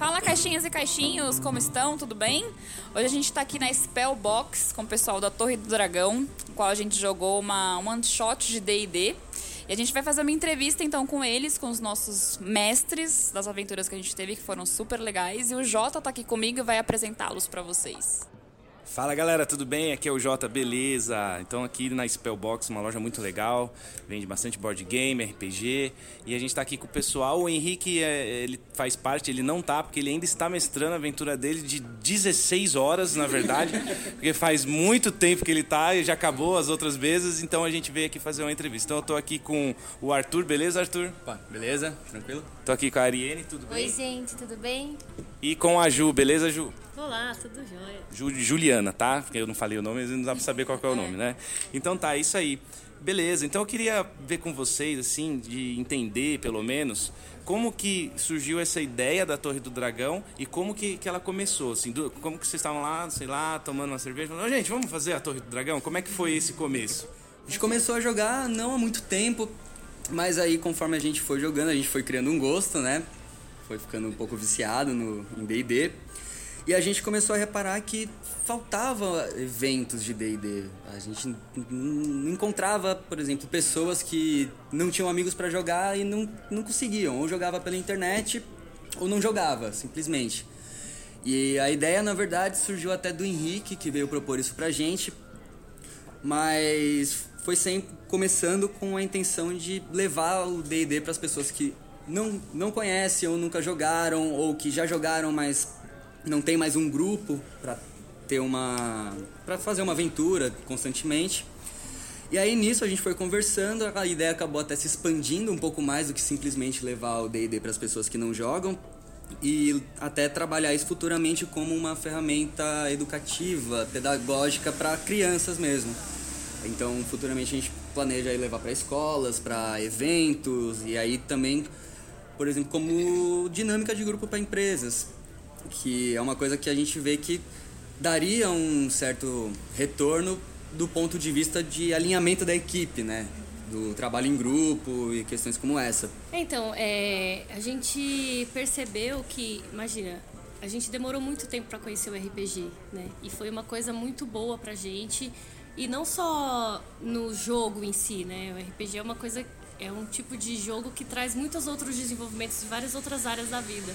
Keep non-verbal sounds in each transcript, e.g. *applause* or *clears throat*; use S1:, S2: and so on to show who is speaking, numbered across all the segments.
S1: Fala caixinhas e caixinhos, como estão? Tudo bem? Hoje a gente está aqui na Spellbox com o pessoal da Torre do Dragão, com qual a gente jogou uma one shot de D&D. E a gente vai fazer uma entrevista então com eles, com os nossos mestres das aventuras que a gente teve, que foram super legais. E o Jota tá aqui comigo e vai apresentá-los para vocês.
S2: Fala galera, tudo bem? Aqui é o Jota, beleza? Então aqui na Spellbox, uma loja muito legal, vende bastante board game, RPG, e a gente está aqui com o pessoal. O Henrique, é, ele faz parte, ele não tá, porque ele ainda está mestrando a aventura dele de 16 horas, na verdade, *laughs* porque faz muito tempo que ele tá e já acabou as outras vezes, então a gente veio aqui fazer uma entrevista. Então eu tô aqui com o Arthur, beleza Arthur?
S3: Opa, beleza? Tranquilo?
S2: Tô aqui com a Ariane, tudo bem?
S4: Oi gente, tudo bem?
S2: E com a Ju, beleza Ju?
S4: Olá, tudo jóia.
S2: Ju, Juliana, tá? Porque eu não falei o nome, mas não dá pra saber qual é o nome, né? Então tá, isso aí. Beleza, então eu queria ver com vocês, assim, de entender, pelo menos, como que surgiu essa ideia da Torre do Dragão e como que, que ela começou, assim, do, como que vocês estavam lá, sei lá, tomando uma cerveja, falando, gente, vamos fazer a Torre do Dragão? Como é que foi esse começo?
S3: A gente começou a jogar não há muito tempo, mas aí conforme a gente foi jogando, a gente foi criando um gosto, né? Foi ficando um pouco viciado no, em D&D. E a gente começou a reparar que faltava eventos de D&D. A gente não encontrava, por exemplo, pessoas que não tinham amigos para jogar e não, não conseguiam. Ou jogava pela internet ou não jogava, simplesmente. E a ideia, na verdade, surgiu até do Henrique, que veio propor isso pra gente. Mas foi sempre começando com a intenção de levar o D&D para as pessoas que não, não conhecem ou nunca jogaram, ou que já jogaram, mas não tem mais um grupo para ter uma para fazer uma aventura constantemente. E aí nisso a gente foi conversando, a ideia acabou até se expandindo um pouco mais do que simplesmente levar o D&D para as pessoas que não jogam e até trabalhar isso futuramente como uma ferramenta educativa, pedagógica para crianças mesmo. Então, futuramente a gente planeja levar para escolas, para eventos e aí também, por exemplo, como dinâmica de grupo para empresas que é uma coisa que a gente vê que daria um certo retorno do ponto de vista de alinhamento da equipe, né? Do trabalho em grupo e questões como essa.
S4: Então, é, a gente percebeu que, imagina, a gente demorou muito tempo para conhecer o RPG, né? E foi uma coisa muito boa pra gente. E não só no jogo em si, né? O RPG é uma coisa, é um tipo de jogo que traz muitos outros desenvolvimentos de várias outras áreas da vida.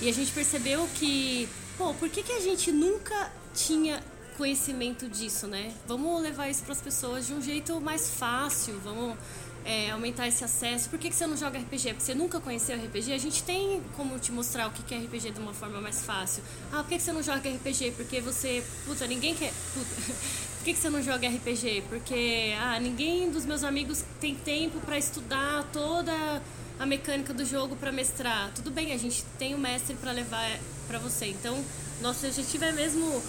S4: E a gente percebeu que, pô, por que, que a gente nunca tinha conhecimento disso, né? Vamos levar isso para as pessoas de um jeito mais fácil, vamos é, aumentar esse acesso. Por que, que você não joga RPG? Porque você nunca conheceu RPG? A gente tem como te mostrar o que é RPG de uma forma mais fácil. Ah, por que, que você não joga RPG? Porque você. Puta, ninguém quer. Puta. *laughs* Por que, que você não joga RPG? Porque ah, ninguém dos meus amigos tem tempo para estudar toda a mecânica do jogo para mestrar. Tudo bem, a gente tem o mestre para levar para você. Então, nosso objetivo é mesmo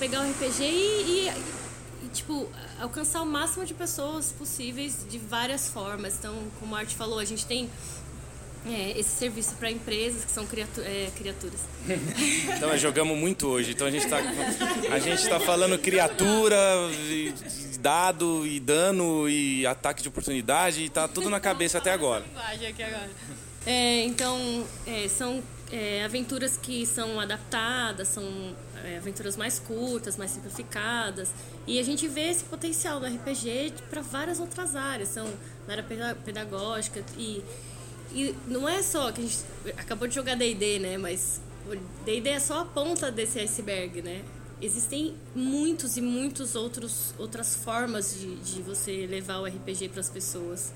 S4: pegar o RPG e, e, e, tipo, alcançar o máximo de pessoas possíveis de várias formas. Então, como a Art falou, a gente tem é, esse serviço para empresas que são criatu é, criaturas. *laughs*
S2: então, nós jogamos muito hoje. Então, a gente está a gente tá falando criatura, dado e dano e ataque de oportunidade. E tá tudo na cabeça até agora.
S4: É, então, é, são é, aventuras que são adaptadas, são é, aventuras mais curtas, mais simplificadas. E a gente vê esse potencial no RPG para várias outras áreas. São na área pedagógica e e não é só que a gente acabou de jogar D&D, né? Mas D&D é só a ponta desse iceberg, né? Existem muitos e muitos outros outras formas de, de você levar o RPG para as pessoas.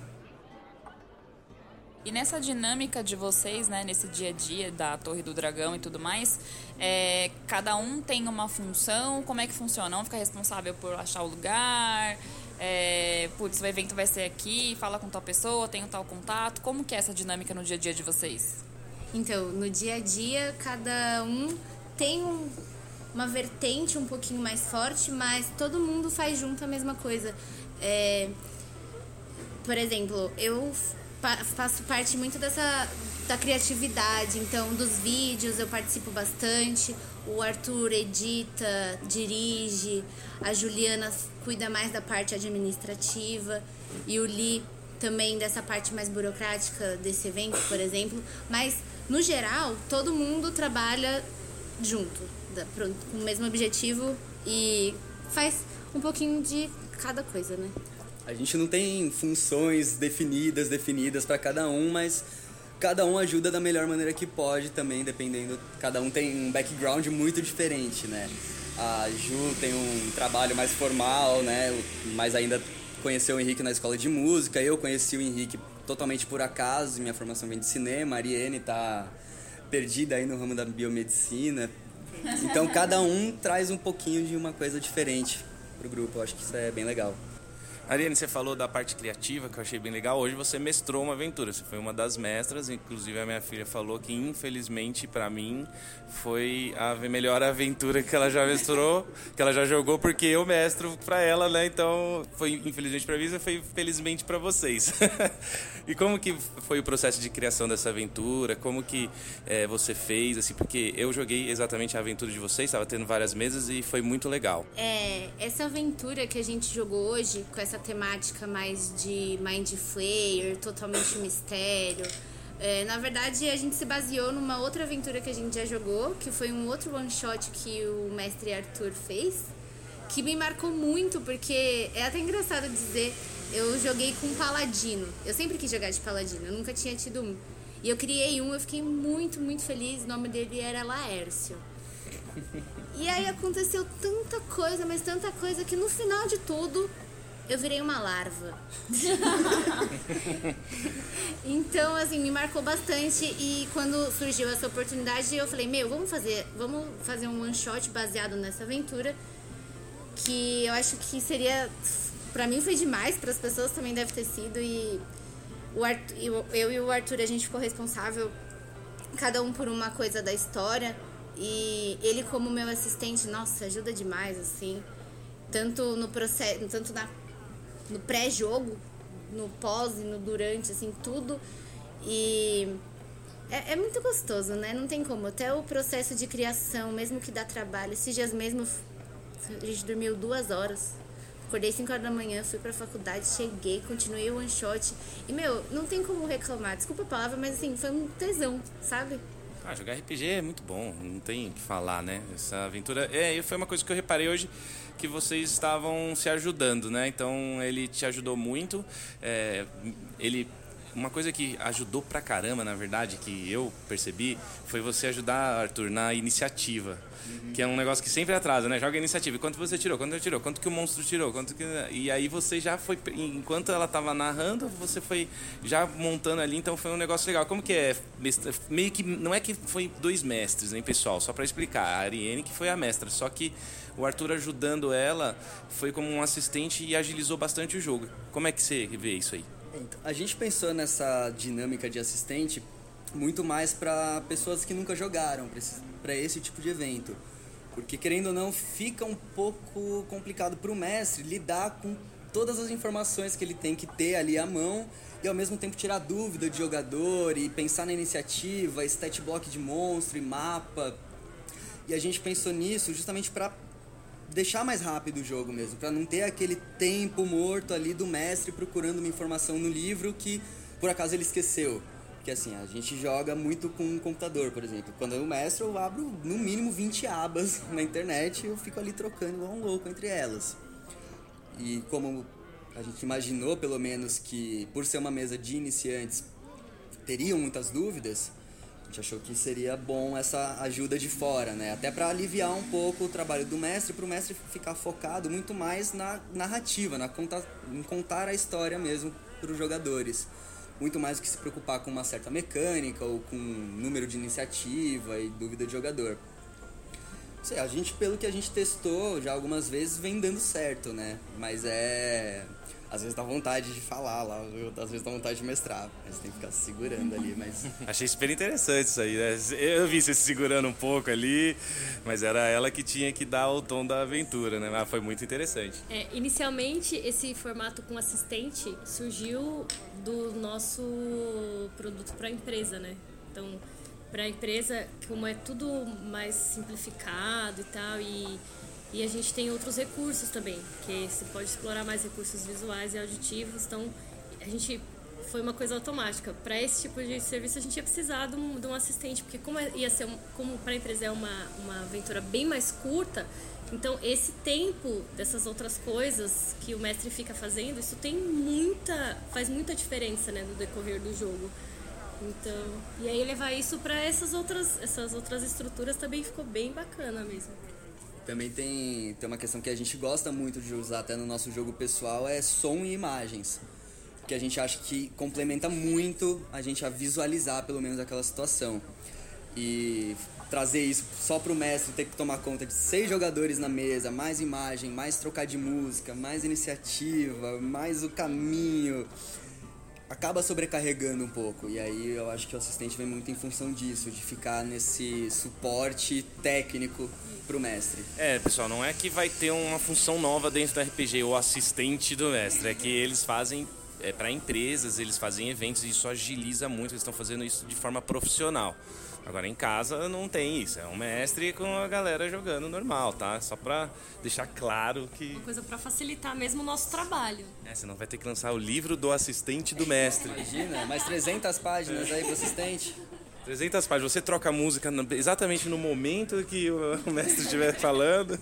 S1: E nessa dinâmica de vocês, né, nesse dia a dia da Torre do Dragão e tudo mais, é, cada um tem uma função, como é que funciona? Um fica responsável por achar o lugar, é, putz, o evento vai ser aqui, fala com tal pessoa, tem um tal contato. Como que é essa dinâmica no dia a dia de vocês?
S5: Então, no dia a dia, cada um tem um, uma vertente um pouquinho mais forte, mas todo mundo faz junto a mesma coisa. É, por exemplo, eu faço parte muito dessa da criatividade, então dos vídeos eu participo bastante. O Arthur edita, dirige, a Juliana cuida mais da parte administrativa e o Li também dessa parte mais burocrática desse evento, por exemplo, mas no geral todo mundo trabalha junto, com o mesmo objetivo e faz um pouquinho de cada coisa, né?
S3: A gente não tem funções definidas, definidas para cada um, mas cada um ajuda da melhor maneira que pode também, dependendo. Cada um tem um background muito diferente, né? A Ju tem um trabalho mais formal, né? Mas ainda conheceu o Henrique na escola de música. Eu conheci o Henrique totalmente por acaso. Minha formação vem de cinema. A Ariane tá perdida aí no ramo da biomedicina. Então cada um traz um pouquinho de uma coisa diferente pro grupo. Eu acho que isso é bem legal.
S2: Ariane, você falou da parte criativa, que eu achei bem legal. Hoje você mestrou uma aventura, você foi uma das mestras. Inclusive, a minha filha falou que, infelizmente, para mim, foi a melhor aventura que ela já mestrou, que ela já jogou, porque eu mestro para ela, né? Então, foi infelizmente para mim, foi felizmente para vocês. *laughs* e como que foi o processo de criação dessa aventura? Como que eh, você fez, assim? Porque eu joguei exatamente a aventura de vocês, estava tendo várias mesas e foi muito legal.
S5: É, essa aventura que a gente jogou hoje, com essa temática mais de Mind Flayer, totalmente mistério. é, na verdade, a gente se baseou numa outra aventura que a gente já jogou, que foi um outro one shot que o mestre Arthur fez, que me marcou muito, porque é até engraçado dizer, eu joguei com paladino. Eu sempre quis jogar de paladino, eu nunca tinha tido um. E eu criei um, eu fiquei muito, muito feliz. O nome dele era Laércio. E aí aconteceu tanta coisa, mas tanta coisa que no final de tudo eu virei uma larva. *laughs* então, assim, me marcou bastante e quando surgiu essa oportunidade, eu falei, meu, vamos fazer, vamos fazer um one shot baseado nessa aventura, que eu acho que seria pra mim foi demais, para as pessoas também deve ter sido e o Arthur, eu, eu e o Arthur a gente ficou responsável cada um por uma coisa da história. E ele como meu assistente, nossa, ajuda demais, assim. Tanto no processo, tanto na, no pré-jogo, no pós e no durante, assim, tudo. E é, é muito gostoso, né? Não tem como. Até o processo de criação, mesmo que dá trabalho. Esses dias mesmo, a gente dormiu duas horas. Acordei 5 horas da manhã, fui pra faculdade, cheguei, continuei o one shot. E, meu, não tem como reclamar. Desculpa a palavra, mas assim, foi um tesão, sabe?
S2: Ah, jogar RPG é muito bom, não tem o que falar, né? Essa aventura. É, foi uma coisa que eu reparei hoje que vocês estavam se ajudando, né? Então ele te ajudou muito. é, ele. Uma coisa que ajudou pra caramba, na verdade, que eu percebi, foi você ajudar, Arthur, na iniciativa. Que é um negócio que sempre atrasa, né? Joga a iniciativa. Quanto você tirou? Quanto você tirou? Quanto que o monstro tirou? Quanto que... E aí você já foi. Enquanto ela tava narrando, você foi já montando ali, então foi um negócio legal. Como que é? Meio que. Não é que foi dois mestres, hein, pessoal? Só pra explicar. A Ariane que foi a mestra. Só que o Arthur ajudando ela foi como um assistente e agilizou bastante o jogo. Como é que você vê isso aí?
S3: Então, a gente pensou nessa dinâmica de assistente muito mais para pessoas que nunca jogaram para esse tipo de evento. Porque, querendo ou não, fica um pouco complicado para o mestre lidar com todas as informações que ele tem que ter ali à mão e, ao mesmo tempo, tirar dúvida de jogador e pensar na iniciativa, stat block de monstro e mapa. E a gente pensou nisso justamente para deixar mais rápido o jogo mesmo, para não ter aquele tempo morto ali do mestre procurando uma informação no livro que por acaso ele esqueceu. Porque assim, a gente joga muito com um computador, por exemplo. Quando eu mestre, eu abro no mínimo 20 abas *laughs* na internet e eu fico ali trocando igual um louco entre elas. E como a gente imaginou, pelo menos, que por ser uma mesa de iniciantes teriam muitas dúvidas, gente achou que seria bom essa ajuda de fora, né? Até para aliviar um pouco o trabalho do mestre, para o mestre ficar focado muito mais na narrativa, na conta, em contar a história mesmo para os jogadores. Muito mais do que se preocupar com uma certa mecânica ou com número de iniciativa e dúvida de jogador. Sei, a gente, pelo que a gente testou já algumas vezes, vem dando certo, né? Mas é. Às vezes dá vontade de falar lá, às vezes dá vontade de mestrar, mas tem que ficar se segurando ali, mas. *laughs*
S2: Achei super interessante isso aí, né? Eu vi você se segurando um pouco ali, mas era ela que tinha que dar o tom da aventura, né? Mas foi muito interessante.
S4: É, inicialmente, esse formato com assistente surgiu do nosso produto para a empresa, né? Então, para a empresa, como é tudo mais simplificado e tal, e, e a gente tem outros recursos também, que se pode explorar mais recursos visuais e auditivos, então a gente foi uma coisa automática. Para esse tipo de serviço a gente ia precisar de um, de um assistente, porque como é, ia ser como para a empresa é uma, uma aventura bem mais curta, então esse tempo dessas outras coisas que o mestre fica fazendo, isso tem muita faz muita diferença, né, no decorrer do jogo. Então, e aí levar isso para essas outras essas outras estruturas também ficou bem bacana mesmo.
S3: Também tem, tem uma questão que a gente gosta muito de usar até no nosso jogo pessoal, é som e imagens. Que a gente acha que complementa muito a gente a visualizar pelo menos aquela situação. E trazer isso só pro mestre ter que tomar conta de seis jogadores na mesa, mais imagem, mais trocar de música, mais iniciativa, mais o caminho acaba sobrecarregando um pouco. E aí eu acho que o assistente vem muito em função disso, de ficar nesse suporte técnico pro mestre.
S2: É, pessoal, não é que vai ter uma função nova dentro do RPG, o assistente do mestre, é que eles fazem é, para empresas, eles fazem eventos e isso agiliza muito, eles estão fazendo isso de forma profissional. Agora em casa não tem isso, é um mestre com a galera jogando normal, tá? Só pra deixar claro que.
S4: Uma coisa para facilitar mesmo o nosso trabalho.
S2: É, você não vai ter que lançar o livro do assistente do mestre.
S3: Imagina, mais 300 páginas aí pro assistente.
S2: 300 páginas, você troca a música exatamente no momento que *laughs* o mestre estiver falando.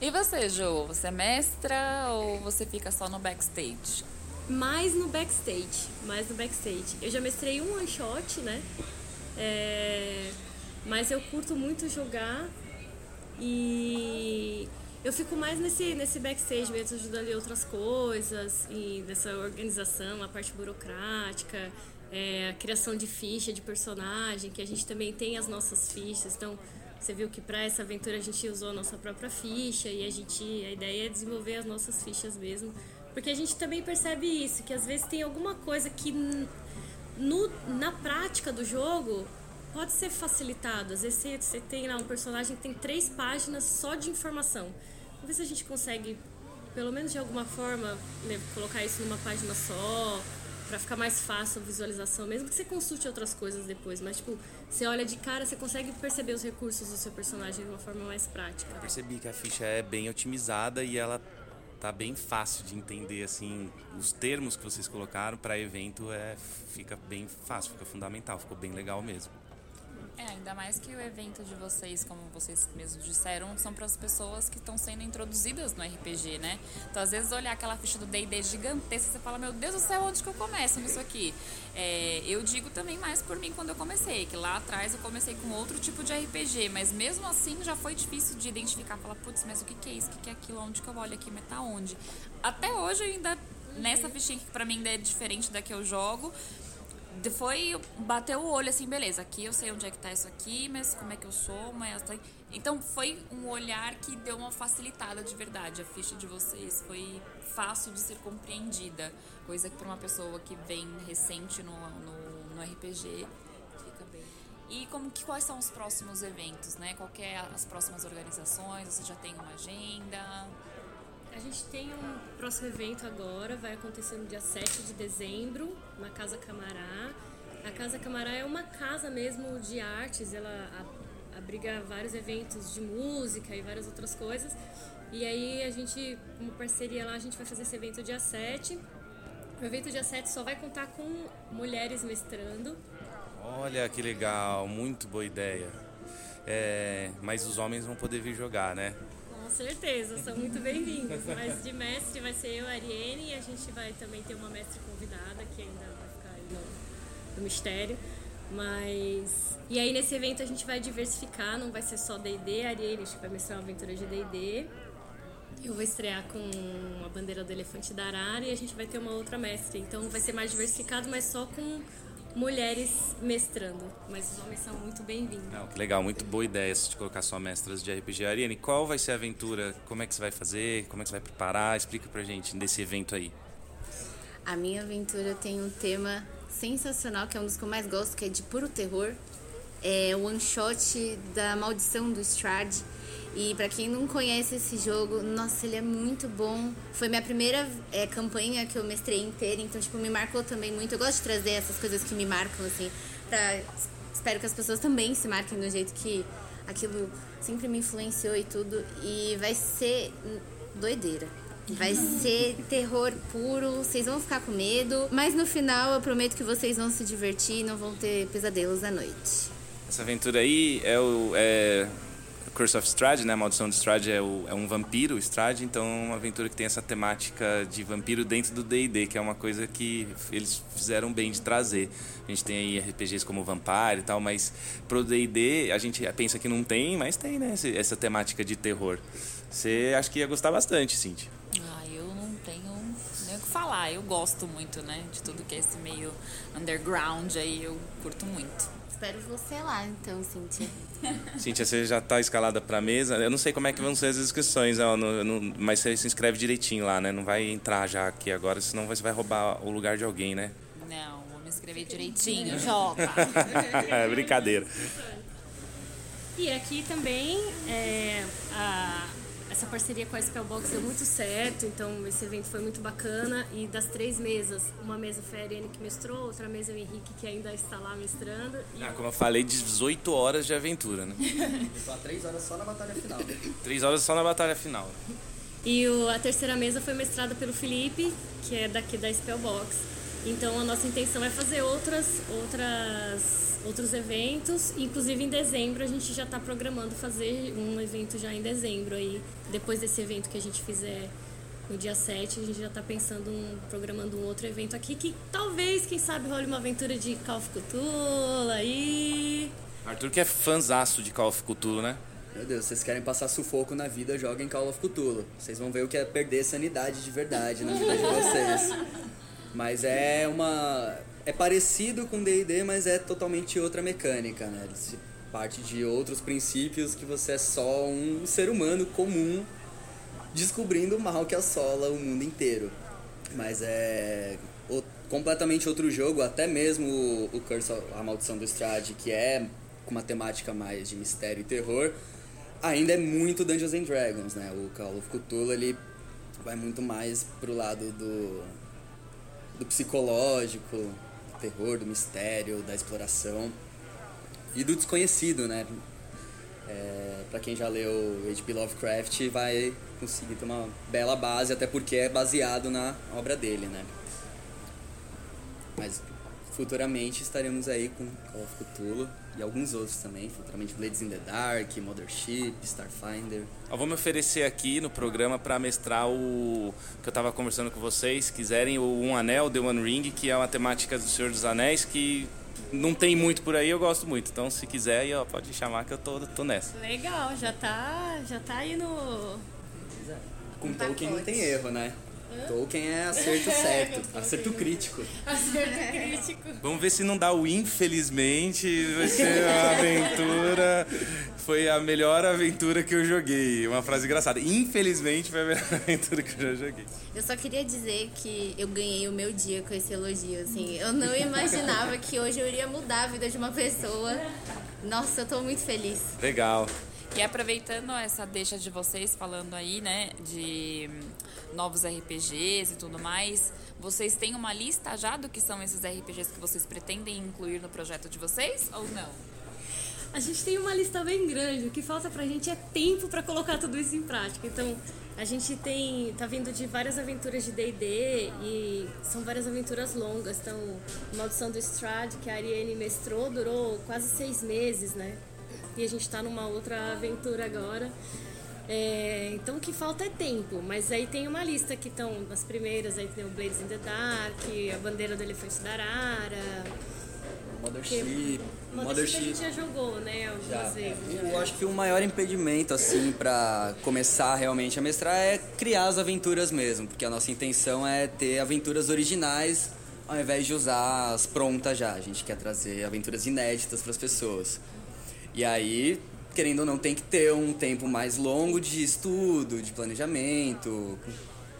S1: e você, Jo? Você é mestra ou você fica só no backstage?
S4: Mais no backstage, mais no backstage. Eu já mestrei um one shot, né? É, mas eu curto muito jogar e eu fico mais nesse, nesse backstage mesmo, ajudando em outras coisas, e nessa organização, a parte burocrática, é, a criação de ficha de personagem, que a gente também tem as nossas fichas. Então, você viu que para essa aventura a gente usou a nossa própria ficha e a gente a ideia é desenvolver as nossas fichas mesmo, porque a gente também percebe isso, que às vezes tem alguma coisa que no, na prática do jogo pode ser facilitado. Às vezes você, você tem lá um personagem que tem três páginas só de informação. Vamos ver se a gente consegue, pelo menos de alguma forma, colocar isso numa página só, para ficar mais fácil a visualização, mesmo que você consulte outras coisas depois. Mas, tipo, você olha de cara, você consegue perceber os recursos do seu personagem de uma forma mais prática.
S2: Eu percebi que a ficha é bem otimizada e ela tá bem fácil de entender assim os termos que vocês colocaram para evento é fica bem fácil fica fundamental ficou bem legal mesmo
S1: é, ainda mais que o evento de vocês, como vocês mesmos disseram, são para as pessoas que estão sendo introduzidas no RPG, né? Então, às vezes, olhar aquela ficha do D&D gigantesca, você fala, meu Deus do céu, onde que eu começo nisso aqui? É, eu digo também mais por mim quando eu comecei, que lá atrás eu comecei com outro tipo de RPG, mas mesmo assim já foi difícil de identificar, falar, putz, mas o que, que é isso? O que, que é aquilo? Onde que eu olho aqui? Mas tá onde? Até hoje eu ainda, nessa fichinha que pra mim ainda é diferente da que eu jogo, foi bater o olho assim, beleza, aqui eu sei onde é que tá isso aqui, mas como é que eu sou, mas tá... Então foi um olhar que deu uma facilitada de verdade. A ficha de vocês foi fácil de ser compreendida, coisa que para uma pessoa que vem recente no, no, no, RPG fica bem. E como que quais são os próximos eventos, né? Qual é as próximas organizações? Você já tem uma agenda?
S4: A gente tem um próximo evento agora, vai acontecer no dia 7 de dezembro, na Casa Camará. A Casa Camará é uma casa mesmo de artes, ela abriga vários eventos de música e várias outras coisas. E aí a gente, como parceria lá, a gente vai fazer esse evento dia 7. O evento dia 7 só vai contar com mulheres mestrando.
S2: Olha que legal, muito boa ideia. É, mas os homens vão poder vir jogar, né?
S4: Certeza, são muito bem-vindos. Mas de mestre vai ser eu, a Ariane, e a gente vai também ter uma mestre convidada, que ainda vai ficar aí no, no mistério. Mas. E aí nesse evento a gente vai diversificar, não vai ser só DD, Ariane acho que vai mestrar uma aventura de DD. Eu vou estrear com a bandeira do elefante da Arara e a gente vai ter uma outra mestre. Então vai ser mais diversificado, mas só com mulheres mestrando, mas os homens são muito bem-vindos.
S2: Que legal, muito boa ideia de colocar só mestras de RPG. Ariane, qual vai ser a aventura? Como é que você vai fazer? Como é que você vai preparar? Explica pra gente desse evento aí.
S5: A minha aventura tem um tema sensacional, que é um dos que eu mais gosto, que é de puro terror. É o one shot da Maldição do Strade e para quem não conhece esse jogo, nossa, ele é muito bom. Foi minha primeira é, campanha que eu mestrei inteira, então, tipo, me marcou também muito. Eu gosto de trazer essas coisas que me marcam, assim. Espero que as pessoas também se marquem do jeito que aquilo sempre me influenciou e tudo. E vai ser doideira. Vai ser terror puro, vocês vão ficar com medo, mas no final eu prometo que vocês vão se divertir e não vão ter pesadelos à noite.
S2: Essa aventura aí é o é Curse of Strahd, né? A Maldição de Strahd é, é um vampiro, Strahd, então é uma aventura que tem essa temática de vampiro dentro do D&D, que é uma coisa que eles fizeram bem de trazer. A gente tem aí RPGs como Vampire e tal, mas pro D&D a gente pensa que não tem, mas tem, né? Essa temática de terror. Você acha que ia gostar bastante, Cintia.
S1: Ah, eu não tenho nem o que falar. Eu gosto muito, né? De tudo que é esse meio underground aí, eu curto muito.
S5: Espero você lá, então, Cintia. *laughs*
S2: Cintia, você já está escalada para a mesa. Eu não sei como é que vão ser as inscrições, ó, no, no, mas você se inscreve direitinho lá, né? Não vai entrar já aqui agora, senão você vai roubar o lugar de alguém, né?
S1: Não, vou me inscrever direitinho, Jota. *laughs*
S2: é, brincadeira.
S4: E aqui também é, a, essa parceria com a Spellbox deu muito certo, então esse evento foi muito bacana. E das três mesas, uma mesa foi a Ariane que mestrou, outra mesa é o Henrique que ainda está lá mestrando. E...
S2: Ah, como eu falei, 18 horas de aventura, né? *laughs*
S3: Só três horas só na batalha final. *laughs*
S2: Três horas só na batalha final.
S4: E o, a terceira mesa foi mestrada pelo Felipe, que é daqui da Spellbox. Então a nossa intenção é fazer outras, outras, outros eventos. Inclusive em dezembro a gente já está programando fazer um evento já em dezembro aí. Depois desse evento que a gente fizer no dia 7, a gente já está pensando, um, programando um outro evento aqui que talvez, quem sabe, role uma aventura de Call of Cthulhu aí.
S2: Arthur que é fanzaço de Call of Cthulhu, né?
S3: Meu Deus, vocês querem passar sufoco na vida, joguem Call of Cthulhu. Vocês vão ver o que é perder sanidade de verdade na vida de vocês. Mas é uma. É parecido com DD, mas é totalmente outra mecânica, né? Ele parte de outros princípios que você é só um ser humano comum descobrindo o mal que assola o mundo inteiro. Mas é o, completamente outro jogo, até mesmo o, o Curse, a Maldição do Strade, que é com uma temática mais de mistério e terror, ainda é muito Dungeons and Dragons, né? O Call of Cthulhu, ele vai muito mais pro lado do do psicológico, terror, do mistério, da exploração e do desconhecido, né? É, para quem já leu H.P. Lovecraft vai conseguir ter uma bela base, até porque é baseado na obra dele, né? Mas futuramente estaremos aí com Call of Cthulhu e alguns outros também, futuramente Blades in the Dark, Mothership, Starfinder.
S2: Eu vou me oferecer aqui no programa para mestrar o que eu estava conversando com vocês, quiserem o Um Anel, The One Ring, que é uma temática do Senhor dos Anéis que não tem muito por aí, eu gosto muito. Então, se quiser, aí, ó, pode chamar que eu tô, tô nessa.
S4: Legal, já tá, já tá aí no
S3: Com Tolkien não tem erro, né? Tolkien é acerto *laughs* certo, acerto crítico.
S4: acerto crítico. *laughs*
S2: Vamos ver se não dá o infelizmente. Vai ser uma *laughs* aventura. Foi a melhor aventura que eu joguei. Uma frase engraçada. Infelizmente foi a melhor aventura que eu já joguei.
S5: Eu só queria dizer que eu ganhei o meu dia com esse elogio, assim. Eu não imaginava que hoje eu iria mudar a vida de uma pessoa. Nossa, eu tô muito feliz.
S2: Legal.
S1: E aproveitando essa deixa de vocês falando aí, né, de novos RPGs e tudo mais, vocês têm uma lista já do que são esses RPGs que vocês pretendem incluir no projeto de vocês ou não?
S4: A gente tem uma lista bem grande. O que falta pra gente é tempo para colocar tudo isso em prática. Então, a gente tem tá vindo de várias aventuras de D&D e são várias aventuras longas. Então, Maldição do Strad, que a Ariane mestrou, durou quase seis meses, né? E a gente está numa outra aventura agora. É, então o que falta é tempo, mas aí tem uma lista que estão as primeiras, aí tem o Blades in the Dark, a Bandeira do Elefante da Arara.
S3: Mothership.
S4: Mothership a gente já jogou, né, algumas vezes.
S3: Eu acho que o maior impedimento, assim, para começar realmente a mestrar é criar as aventuras mesmo, porque a nossa intenção é ter aventuras originais ao invés de usar as prontas já. A gente quer trazer aventuras inéditas para as pessoas. E aí, querendo ou não, tem que ter um tempo mais longo de estudo, de planejamento.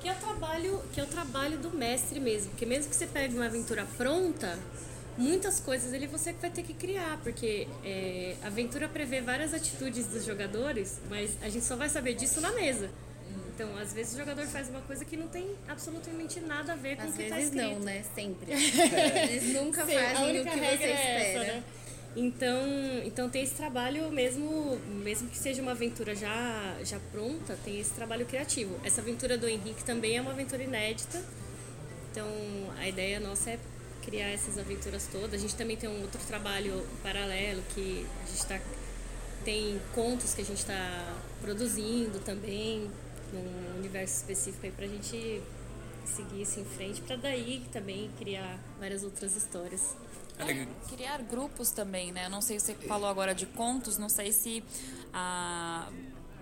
S4: Que é o trabalho, que é o trabalho do mestre mesmo, porque mesmo que você pegue uma aventura pronta, muitas coisas ele você vai ter que criar, porque é, a aventura prevê várias atitudes dos jogadores, mas a gente só vai saber disso na mesa. Então, às vezes o jogador faz uma coisa que não tem absolutamente nada a ver com
S5: Às
S4: o que está
S5: vezes
S4: escrito.
S5: não, né? Sempre. *laughs* Eles nunca
S4: Sim,
S5: fazem o que você
S4: é
S5: espera.
S4: essa, né? Então, então tem esse trabalho mesmo, mesmo que seja uma aventura já, já pronta, tem esse trabalho criativo. Essa aventura do Henrique também é uma aventura inédita. Então, a ideia nossa é criar essas aventuras todas. A gente também tem um outro trabalho paralelo que a gente está tem contos que a gente está produzindo também num universo específico aí para a gente seguir isso em frente para daí também criar várias outras histórias.
S1: É, criar grupos também, né? Eu não sei se você falou agora de contos, não sei se a,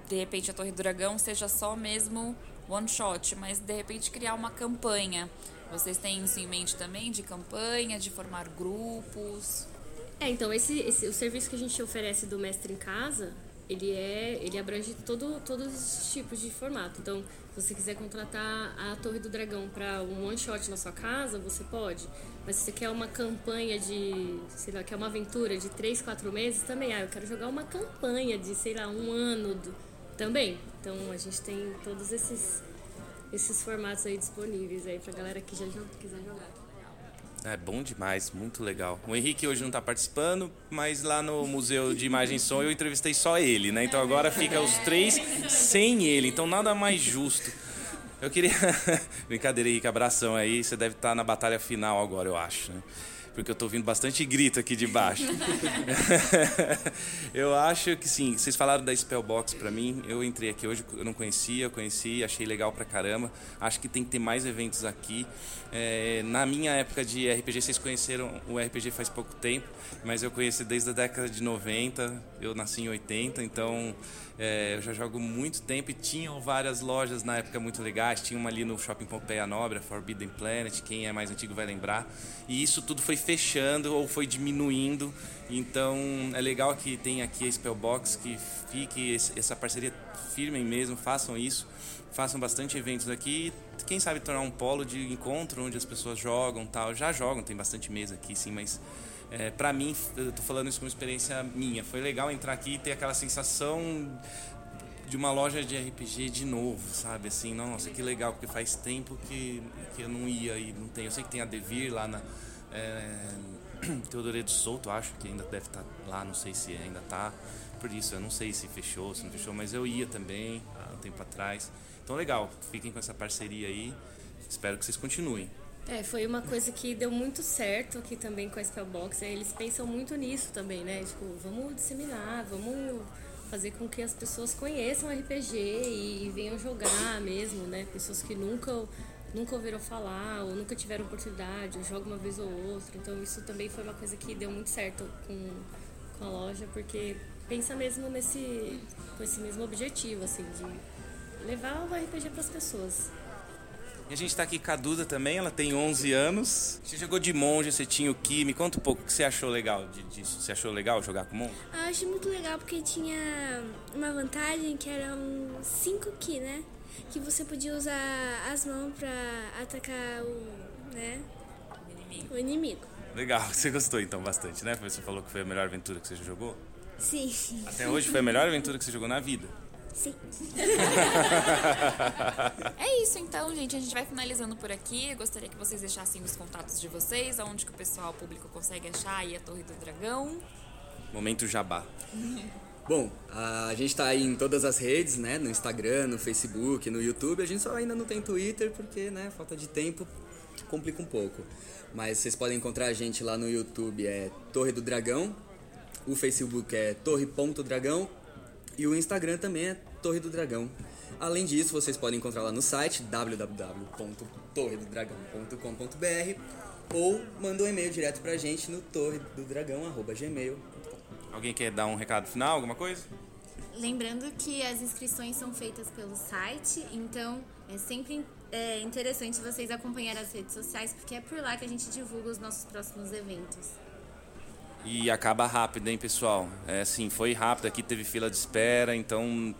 S1: de repente a Torre do Dragão seja só mesmo one shot, mas de repente criar uma campanha. Vocês têm isso em mente também de campanha, de formar grupos?
S4: É, então esse, esse o serviço que a gente oferece do mestre em casa, ele é ele abrange todo, todos os tipos de formato. Então, se você quiser contratar a Torre do Dragão para um one shot na sua casa, você pode. Mas se você quer uma campanha de, sei lá, quer uma aventura de 3, 4 meses, também. Ah, eu quero jogar uma campanha de, sei lá, um ano do, também. Então, a gente tem todos esses esses formatos aí disponíveis aí pra galera que já quiser jogar.
S2: É bom demais, muito legal. O Henrique hoje não está participando, mas lá no Museu de Imagem e Som eu entrevistei só ele, né? Então agora fica os três sem ele, então nada mais justo. Eu queria. *laughs* Brincadeira, Henrique, abração aí. Você deve estar tá na batalha final agora, eu acho, né? Porque eu estou ouvindo bastante grito aqui de baixo. *laughs* eu acho que sim, vocês falaram da Spellbox para mim, eu entrei aqui hoje, eu não conhecia, eu conheci, achei legal pra caramba. Acho que tem que ter mais eventos aqui. É, na minha época de RPG, vocês conheceram o RPG faz pouco tempo, mas eu conheci desde a década de 90, eu nasci em 80, então é, eu já jogo muito tempo e tinham várias lojas na época muito legais. Tinha uma ali no Shopping Pompeia Nobre, Forbidden Planet, quem é mais antigo vai lembrar. E isso tudo foi fechando ou foi diminuindo. Então é legal que tem aqui a Spellbox, que fique essa parceria firme mesmo, façam isso. Façam bastante eventos aqui quem sabe tornar um polo de encontro onde as pessoas jogam tal. Já jogam, tem bastante mesa aqui, sim, mas é, para mim, eu tô falando isso como experiência minha. Foi legal entrar aqui e ter aquela sensação de uma loja de RPG de novo, sabe? Assim, nossa, que legal, porque faz tempo que, que eu não ia e não tem. Eu sei que tem a Devir lá na. É, *clears throat* Teodoredo Souto, acho que ainda deve estar tá lá, não sei se ainda tá. Por isso, eu não sei se fechou, se não fechou, mas eu ia também há um tempo atrás. Então, legal, fiquem com essa parceria aí. Espero que vocês continuem.
S4: É, foi uma coisa que deu muito certo aqui também com a Spellbox. É, eles pensam muito nisso também, né? Tipo, vamos disseminar, vamos fazer com que as pessoas conheçam RPG e, e venham jogar mesmo, né? Pessoas que nunca nunca ouviram falar ou nunca tiveram oportunidade, ou jogam uma vez ou outra. Então isso também foi uma coisa que deu muito certo com, com a loja, porque pensa mesmo nesse com esse mesmo objetivo, assim, de levar o RPG para as pessoas.
S2: E a gente está aqui com a Duda também, ela tem 11 anos. Você jogou de monge, você tinha o Ki. Me conta um pouco o que você achou legal disso. Você achou legal jogar com monge?
S6: Eu achei muito legal porque tinha uma vantagem que eram 5 Ki, né? Que você podia usar as mãos para atacar o, né? o inimigo. O inimigo.
S2: Legal, *laughs* você gostou então bastante, né? Você falou que foi a melhor aventura que você já jogou?
S6: Sim.
S2: Até hoje foi a melhor aventura que você jogou na vida?
S6: Sim. *laughs*
S1: é isso então, gente. A gente vai finalizando por aqui. Eu gostaria que vocês deixassem os contatos de vocês, aonde que o pessoal público consegue achar aí a Torre do Dragão.
S2: Momento jabá. *laughs*
S3: Bom, a gente está aí em todas as redes, né? No Instagram, no Facebook, no YouTube. A gente só ainda não tem Twitter porque, né, falta de tempo complica um pouco. Mas vocês podem encontrar a gente lá no YouTube, é Torre do Dragão. O Facebook é torre.dragão. E o Instagram também é Torre do Dragão. Além disso, vocês podem encontrar lá no site www.torredodragão.com.br ou manda um e-mail direto pra gente no torredodragão.gmail.com.
S2: Alguém quer dar um recado final, alguma coisa?
S5: Lembrando que as inscrições são feitas pelo site, então é sempre é, interessante vocês acompanharem as redes sociais, porque é por lá que a gente divulga os nossos próximos eventos.
S2: E acaba rápido, hein, pessoal? É assim, foi rápido aqui, teve fila de espera, então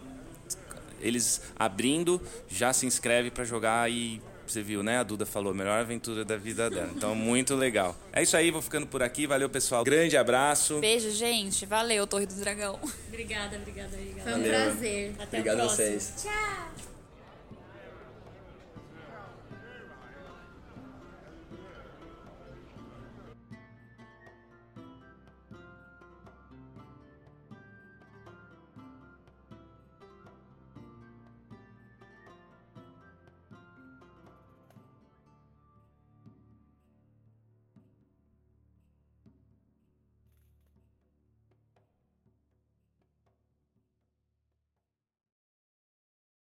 S2: eles abrindo, já se inscreve para jogar e você viu, né? A Duda falou, melhor aventura da vida dela. Então, muito legal. É isso aí, vou ficando por aqui. Valeu, pessoal. Grande abraço.
S1: Beijo, gente. Valeu, Torre do Dragão.
S4: Obrigada, obrigada, obrigada.
S5: Foi um Valeu. prazer.
S3: Até Obrigado a vocês.
S5: Tchau.